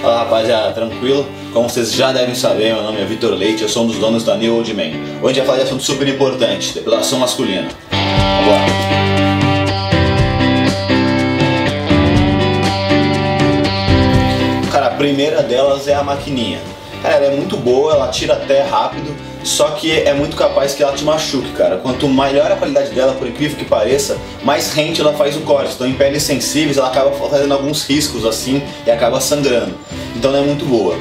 Fala rapaziada, tranquilo? Como vocês já devem saber, meu nome é Vitor Leite, eu sou um dos donos da New Old Man. Hoje a gente vai falar de assunto super importante, depilação masculina. Vamos lá. Primeira delas é a maquininha. Cara, ela é muito boa, ela tira até rápido, só que é muito capaz que ela te machuque, cara. Quanto melhor a qualidade dela, por incrível que pareça, mais rente ela faz o corte. Então em peles sensíveis ela acaba fazendo alguns riscos assim e acaba sangrando. Então não é muito boa.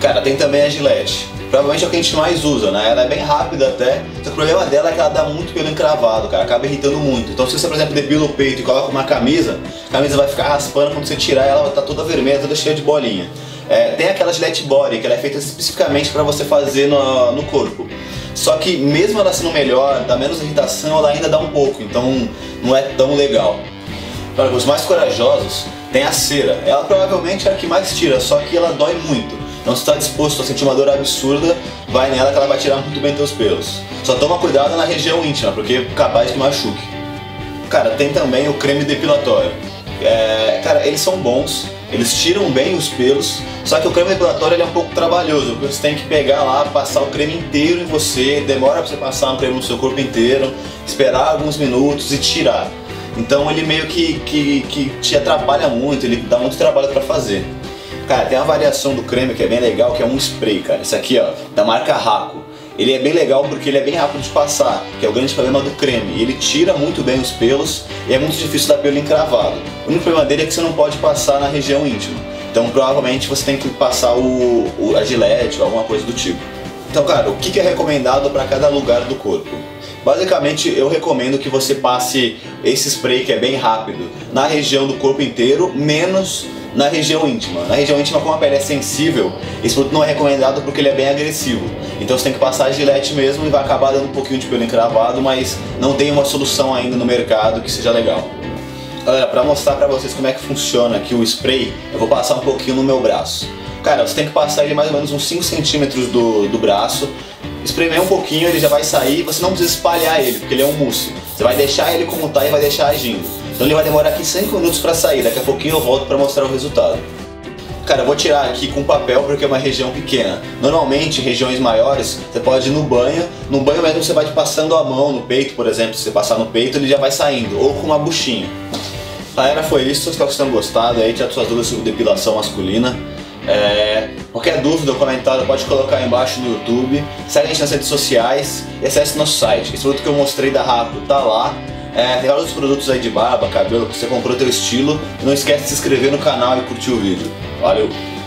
Cara, tem também a Gillette. Provavelmente é o que a gente mais usa, né? Ela é bem rápida até, o problema dela é que ela dá muito pelo encravado, cara, acaba irritando muito. Então se você, por exemplo, depila o peito e coloca uma camisa, a camisa vai ficar raspando, quando você tirar ela vai estar tá toda vermelha, toda cheia de bolinha. É, tem aquela Gillette Body, que ela é feita especificamente para você fazer no, no corpo. Só que mesmo ela sendo melhor, dá menos irritação, ela ainda dá um pouco, então não é tão legal. Para os mais corajosos, tem a cera. Ela provavelmente é a que mais tira, só que ela dói muito. Então se está disposto a sentir uma dor absurda, vai nela que ela vai tirar muito bem teus pelos. Só toma cuidado na região íntima, porque é capaz que machuque. Cara, tem também o creme depilatório. É, cara, eles são bons, eles tiram bem os pelos, só que o creme depilatório é um pouco trabalhoso, porque você tem que pegar lá, passar o creme inteiro em você, demora pra você passar um creme no seu corpo inteiro, esperar alguns minutos e tirar. Então ele meio que, que, que te atrapalha muito, ele dá muito trabalho para fazer. Cara, tem uma variação do creme que é bem legal, que é um spray, cara. Esse aqui, ó, da marca Raco. Ele é bem legal porque ele é bem rápido de passar, que é o grande problema do creme. Ele tira muito bem os pelos e é muito difícil dar pelo encravado. O único problema dele é que você não pode passar na região íntima. Então provavelmente você tem que passar o, o a gilete ou alguma coisa do tipo. Então, cara, o que é recomendado para cada lugar do corpo? Basicamente, eu recomendo que você passe esse spray que é bem rápido na região do corpo inteiro, menos na região íntima. Na região íntima, como a pele é sensível, esse produto não é recomendado porque ele é bem agressivo. Então você tem que passar a gilete mesmo e vai acabar dando um pouquinho de pelo encravado, mas não tem uma solução ainda no mercado que seja legal. Galera, para mostrar para vocês como é que funciona aqui o spray, eu vou passar um pouquinho no meu braço. Cara, você tem que passar ele mais ou menos uns 5 centímetros do, do braço, espremer um pouquinho, ele já vai sair, você não precisa espalhar ele, porque ele é um mousse. Você vai deixar ele como tá e vai deixar agindo. Então ele vai demorar aqui 5 minutos para sair, daqui a pouquinho eu volto para mostrar o resultado. Cara, eu vou tirar aqui com papel porque é uma região pequena. Normalmente, regiões maiores, você pode ir no banho. No banho mesmo você vai passando a mão no peito, por exemplo. Se você passar no peito, ele já vai saindo. Ou com uma buchinha. Galera, foi isso. Espero que vocês tenham gostado. Aí, tira suas dúvidas sobre depilação masculina. É, qualquer dúvida ou comentário pode colocar aí embaixo no YouTube. Segue a gente nas redes sociais e acesse nosso site. Esse produto que eu mostrei da Rapo tá lá. É, tem vários produtos aí de barba, cabelo, que você comprou teu estilo. Não esquece de se inscrever no canal e curtir o vídeo. Valeu!